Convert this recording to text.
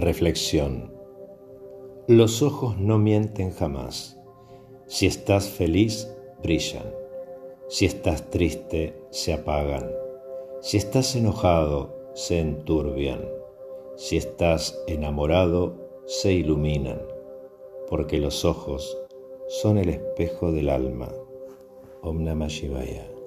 Reflexión. Los ojos no mienten jamás. Si estás feliz, brillan. Si estás triste, se apagan. Si estás enojado, se enturbian. Si estás enamorado, se iluminan. Porque los ojos son el espejo del alma. Om Namah Shivaya.